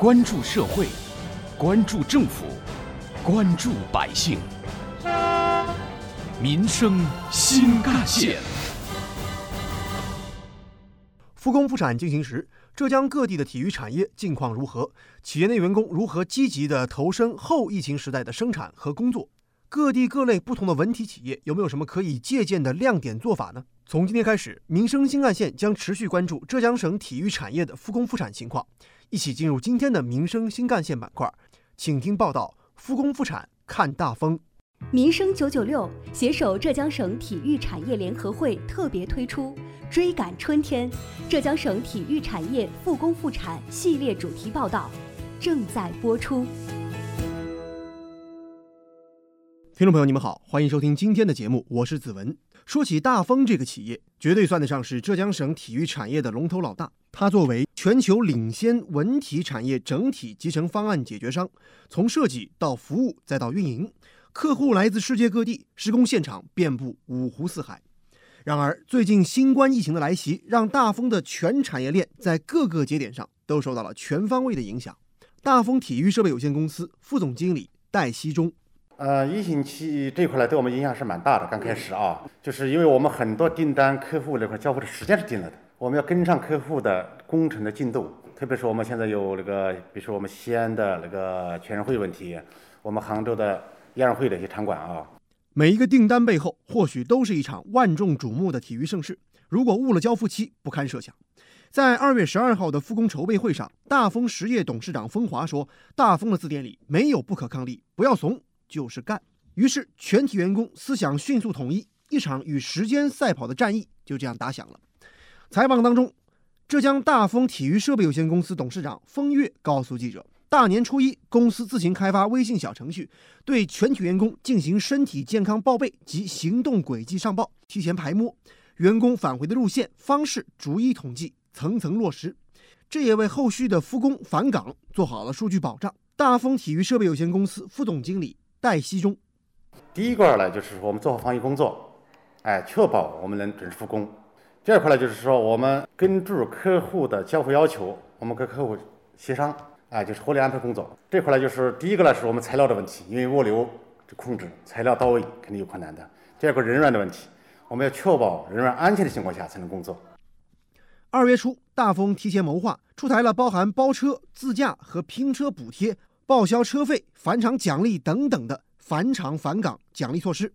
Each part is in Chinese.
关注社会，关注政府，关注百姓，民生新干线。复工复产进行时，浙江各地的体育产业近况如何？企业内员工如何积极地投身后疫情时代的生产和工作？各地各类不同的文体企业有没有什么可以借鉴的亮点做法呢？从今天开始，民生新干线将持续关注浙江省体育产业的复工复产情况。一起进入今天的民生新干线板块，请听报道：复工复产看大风。民生九九六携手浙江省体育产业联合会特别推出《追赶春天：浙江省体育产业复工复产》系列主题报道，正在播出。听众朋友，你们好，欢迎收听今天的节目，我是子文。说起大丰这个企业，绝对算得上是浙江省体育产业的龙头老大。它作为全球领先文体产业整体集成方案解决商，从设计到服务再到运营，客户来自世界各地，施工现场遍布五湖四海。然而，最近新冠疫情的来袭，让大丰的全产业链在各个节点上都受到了全方位的影响。大丰体育设备有限公司副总经理戴希忠。呃，疫情期这块呢，对我们影响是蛮大的。刚开始啊，就是因为我们很多订单客户那块交付的时间是定了的，我们要跟上客户的工程的进度。特别是我们现在有那个，比如说我们西安的那个全运会问题，我们杭州的亚运会的一些场馆啊。每一个订单背后，或许都是一场万众瞩目的体育盛事。如果误了交付期，不堪设想。在二月十二号的复工筹备会上，大丰实业董事长封华说：“大丰的字典里没有不可抗力，不要怂。”就是干，于是全体员工思想迅速统一，一场与时间赛跑的战役就这样打响了。采访当中，浙江大丰体育设备有限公司董事长封月告诉记者，大年初一，公司自行开发微信小程序，对全体员工进行身体健康报备及行动轨迹上报，提前排摸员工返回的路线方式，逐一统计，层层落实，这也为后续的复工返岗做好了数据保障。大丰体育设备有限公司副总经理。戴希中，第一块呢，就是我们做好防疫工作，哎，确保我们能准时复工。第二块呢，就是说我们根据客户的交付要求，我们跟客户协商，哎，就是合理安排工作。这块呢，就是第一个呢，是我们材料的问题，因为物流这控制材料到位肯定有困难的。第二个人员的问题，我们要确保人员安全的情况下才能工作。二月初，大丰提前谋划，出台了包含包车、自驾和拼车补贴。报销车费、返厂奖励等等的返厂返岗奖励措施。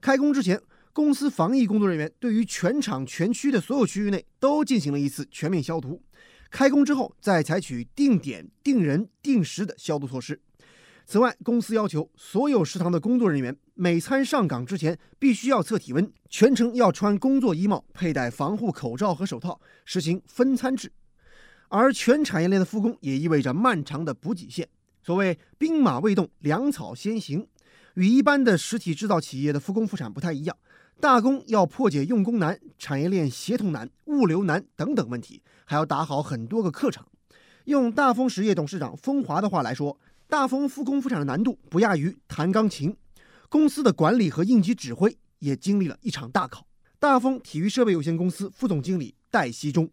开工之前，公司防疫工作人员对于全厂全区的所有区域内都进行了一次全面消毒。开工之后，再采取定点、定人、定时的消毒措施。此外，公司要求所有食堂的工作人员每餐上岗之前必须要测体温，全程要穿工作衣帽，佩戴防护口罩和手套，实行分餐制。而全产业链的复工也意味着漫长的补给线。所谓兵马未动，粮草先行，与一般的实体制造企业的复工复产不太一样。大工要破解用工难、产业链协同难、物流难等等问题，还要打好很多个课程。用大丰实业董事长丰华的话来说，大丰复工复产的难度不亚于弹钢琴，公司的管理和应急指挥也经历了一场大考。大丰体育设备有限公司副总经理戴希忠，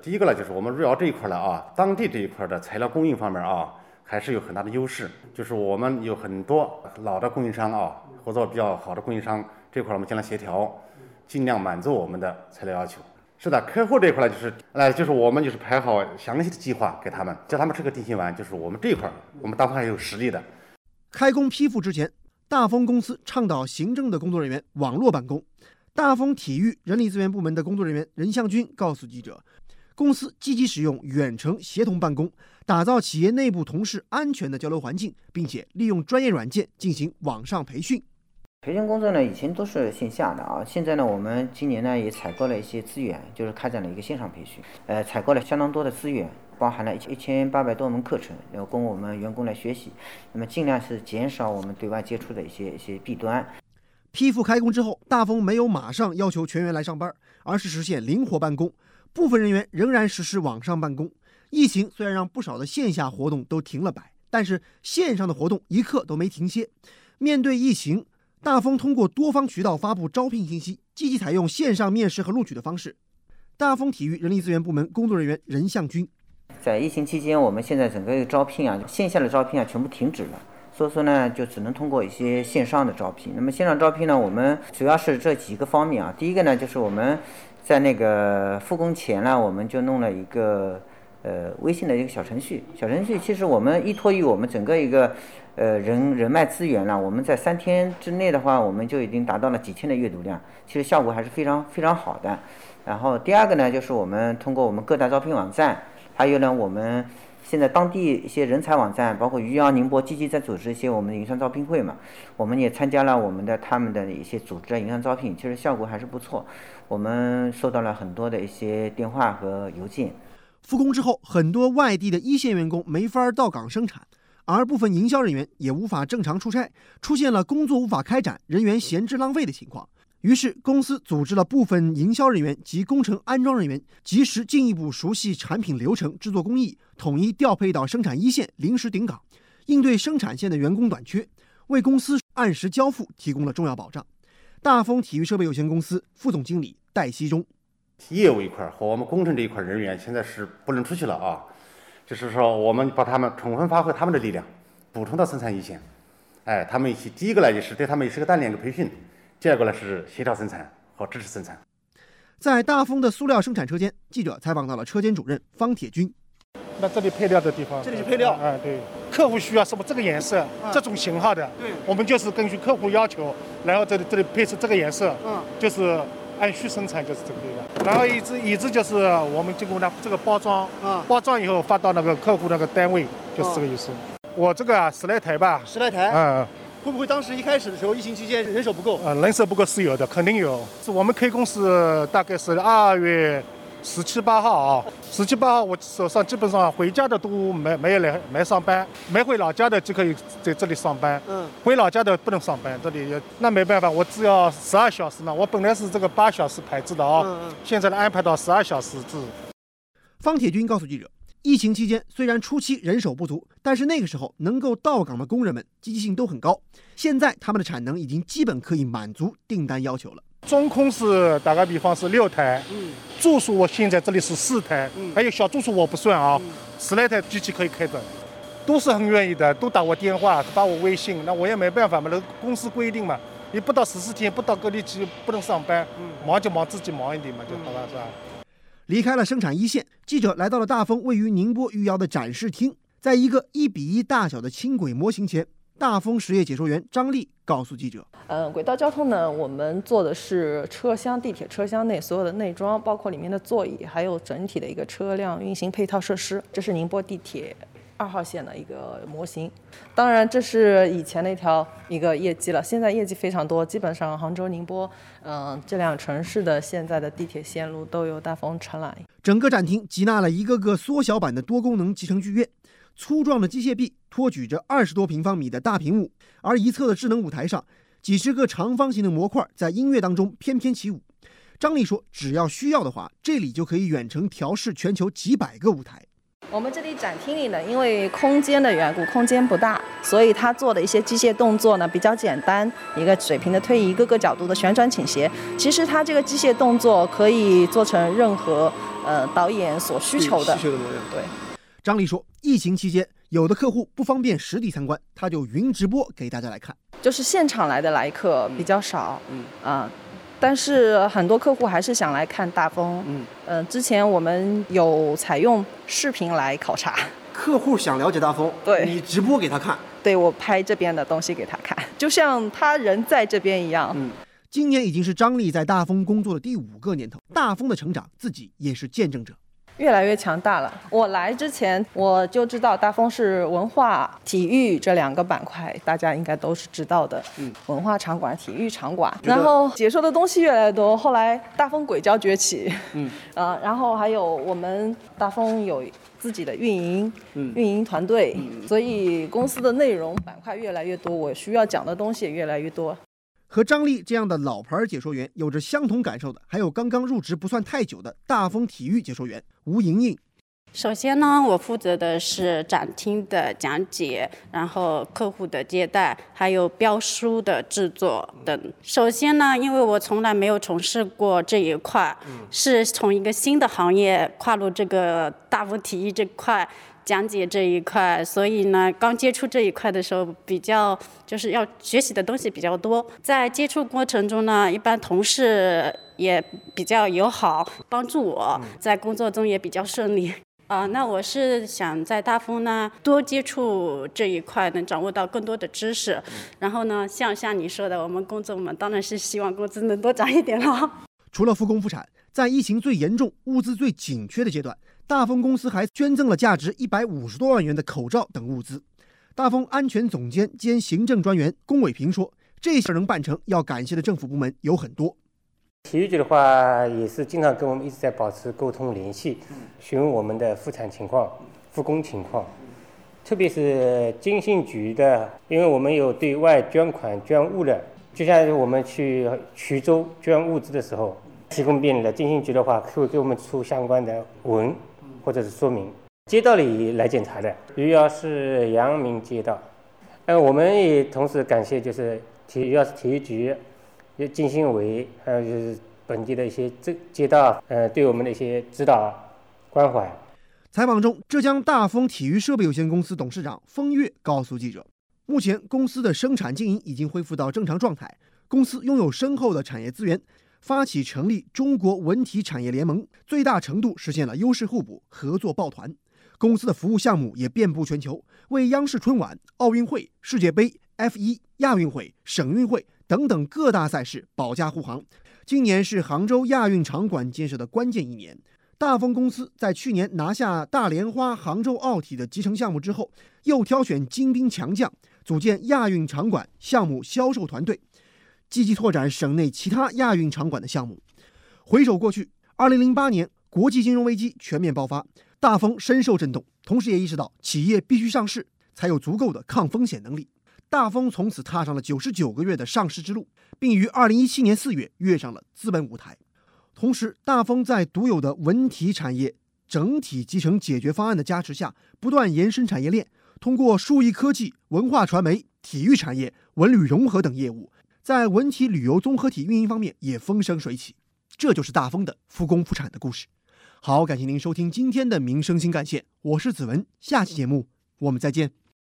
第一个呢，就是我们入窑这一块呢啊，当地这一块的材料供应方面啊。还是有很大的优势，就是我们有很多老的供应商啊，合作比较好的供应商，这块我们将来协调，尽量满足我们的材料要求。是的，客户这一块呢，就是来就是我们就是排好详细的计划给他们，叫他们吃个定心丸，就是我们这一块，我们大丰还有实力的。开工批复之前，大丰公司倡导行政的工作人员网络办公。大丰体育人力资源部门的工作人员任向军告诉记者。公司积极使用远程协同办公，打造企业内部同事安全的交流环境，并且利用专业软件进行网上培训。培训工作呢，以前都是线下的啊，现在呢，我们今年呢也采购了一些资源，就是开展了一个线上培训。呃，采购了相当多的资源，包含了一一千八百多门课程，要供我们员工来学习。那么尽量是减少我们对外接触的一些一些弊端。批复开工之后，大丰没有马上要求全员来上班，而是实现灵活办公。部分人员仍然实施网上办公。疫情虽然让不少的线下活动都停了摆，但是线上的活动一刻都没停歇。面对疫情，大丰通过多方渠道发布招聘信息，积极采用线上面试和录取的方式。大丰体育人力资源部门工作人员任向军，在疫情期间，我们现在整个招聘啊，线下的招聘啊，全部停止了。所以说呢，就只能通过一些线上的招聘。那么线上招聘呢，我们主要是这几个方面啊。第一个呢，就是我们在那个复工前呢，我们就弄了一个呃微信的一个小程序。小程序其实我们依托于我们整个一个呃人人脉资源呢，我们在三天之内的话，我们就已经达到了几千的阅读量，其实效果还是非常非常好的。然后第二个呢，就是我们通过我们各大招聘网站，还有呢我们。现在当地一些人才网站，包括余姚、宁波积极在组织一些我们的营商招聘会嘛，我们也参加了我们的他们的一些组织的营商招聘，其实效果还是不错。我们收到了很多的一些电话和邮件。复工之后，很多外地的一线员工没法到岗生产，而部分营销人员也无法正常出差，出现了工作无法开展、人员闲置浪费的情况。于是，公司组织了部分营销人员及工程安装人员，及时进一步熟悉产品流程、制作工艺，统一调配到生产一线，临时顶岗，应对生产线的员工短缺，为公司按时交付提供了重要保障。大丰体育设备有限公司副总经理戴希忠，业务一块和我们工程这一块人员现在是不能出去了啊，就是说我们把他们充分发挥他们的力量，补充到生产一线。哎，他们一起，第一个呢，就是对他们也是个锻炼、个培训。第二个呢是协调生产和支持生产。在大丰的塑料生产车间，记者采访到了车间主任方铁军。那这里配料的地方，这里是配料。哎，对，客户需要什么这个颜色，这种型号的，对，我们就是根据客户要求，然后这里这里配置这个颜色，嗯，就是按需生产，就是这个样。然后一直一直就是我们经过呢这个包装，啊，包装以后发到那个客户那个单位，就是这个意思。我这个十来台吧，十来台，嗯。会不会当时一开始的时候，疫情期间人手不够？呃，人手不够是有的，肯定有。是我们开工是大概是二月十七八号啊，十七八号我手上基本上回家的都没没有来没上班，没回老家的就可以在这里上班。嗯。回老家的不能上班，这里那没办法，我只要十二小时嘛。我本来是这个八小时排制的啊，嗯嗯。现在呢安排到十二小时制。方铁军告诉记者。疫情期间，虽然初期人手不足，但是那个时候能够到岗的工人们积极性都很高。现在他们的产能已经基本可以满足订单要求了。中空是打个比方是六台，嗯，住宿我现在这里是四台，嗯，还有小住宿我不算啊，十来台机器可以开的，都是很愿意的，都打我电话，发我微信，那我也没办法嘛，那公司规定嘛，你不到十四天不到隔离期不能上班，嗯，忙就忙自己忙一点嘛，就好了，是吧？离开了生产一线，记者来到了大丰位于宁波余姚的展示厅，在一个一比一大小的轻轨模型前，大丰实业解说员张丽告诉记者：“嗯，轨道交通呢，我们做的是车厢、地铁车厢内所有的内装，包括里面的座椅，还有整体的一个车辆运行配套设施。这是宁波地铁。”二号线的一个模型，当然这是以前的一条一个业绩了，现在业绩非常多，基本上杭州、宁波，嗯，这两城市的现在的地铁线路都有大风承揽。整个展厅集纳了一个个缩小版的多功能集成剧院，粗壮的机械臂托举着二十多平方米的大屏幕，而一侧的智能舞台上，几十个长方形的模块在音乐当中翩翩起舞。张丽说：“只要需要的话，这里就可以远程调试全球几百个舞台。”我们这里展厅里呢，因为空间的缘故，空间不大，所以他做的一些机械动作呢比较简单，一个水平的推移，各个角度的旋转倾斜。其实他这个机械动作可以做成任何呃导演所需求的。需求的模样。对。张丽说，疫情期间有的客户不方便实地参观，他就云直播给大家来看。就是现场来的来客比较少。嗯。啊。但是很多客户还是想来看大风。嗯，呃，之前我们有采用视频来考察。客户想了解大风，对，你直播给他看。对，我拍这边的东西给他看，就像他人在这边一样。嗯，今年已经是张丽在大风工作的第五个年头，大风的成长自己也是见证者。越来越强大了。我来之前我就知道大丰是文化、体育这两个板块，大家应该都是知道的。嗯，文化场馆、体育场馆，然后解说的东西越来越多。后来大丰轨交崛起，嗯，啊，然后还有我们大丰有自己的运营，运营团队，所以公司的内容板块越来越多，我需要讲的东西也越来越多。和张丽这样的老牌解说员有着相同感受的，还有刚刚入职不算太久的大丰体育解说员吴莹莹。首先呢，我负责的是展厅的讲解，然后客户的接待，还有标书的制作等。首先呢，因为我从来没有从事过这一块，是从一个新的行业跨入这个大风体育这块。讲解这一块，所以呢，刚接触这一块的时候，比较就是要学习的东西比较多。在接触过程中呢，一般同事也比较友好，帮助我在工作中也比较顺利。啊，那我是想在大丰呢多接触这一块，能掌握到更多的知识。然后呢，像像你说的，我们工作嘛，当然是希望工资能多涨一点了。除了复工复产，在疫情最严重、物资最紧缺的阶段。大丰公司还捐赠了价值一百五十多万元的口罩等物资。大丰安全总监兼行政专员龚伟平说：“这事能办成，要感谢的政府部门有很多。体育局的话，也是经常跟我们一直在保持沟通联系，询问我们的复产情况、复工情况。特别是经信局的，因为我们有对外捐款捐物的，就像我们去衢州捐物资的时候，提供便利的。经信局的话，会给我们出相关的文。”或者是说明街道里来检查的，余姚市阳明街道。呃，我们也同时感谢就是体余姚市体育局、金信委，还有就是本地的一些这街道，呃，对我们的一些指导关怀。采访中，浙江大丰体育设备有限公司董事长封月告诉记者，目前公司的生产经营已经恢复到正常状态，公司拥有深厚的产业资源。发起成立中国文体产业联盟，最大程度实现了优势互补、合作抱团。公司的服务项目也遍布全球，为央视春晚、奥运会、世界杯、F 一、亚运会、省运会等等各大赛事保驾护航。今年是杭州亚运场馆建设的关键一年。大丰公司在去年拿下大莲花杭州奥体的集成项目之后，又挑选精兵强将，组建亚运场馆项目销售团队。积极拓展省内其他亚运场馆的项目。回首过去，二零零八年国际金融危机全面爆发，大丰深受震动，同时也意识到企业必须上市才有足够的抗风险能力。大丰从此踏上了九十九个月的上市之路，并于二零一七年四月跃上了资本舞台。同时，大丰在独有的文体产业整体集成解决方案的加持下，不断延伸产业链，通过数亿科技、文化传媒、体育产业、文旅融合等业务。在文体旅游综合体运营方面也风生水起，这就是大丰的复工复产的故事。好，感谢您收听今天的民生新干线，我是子文，下期节目我们再见。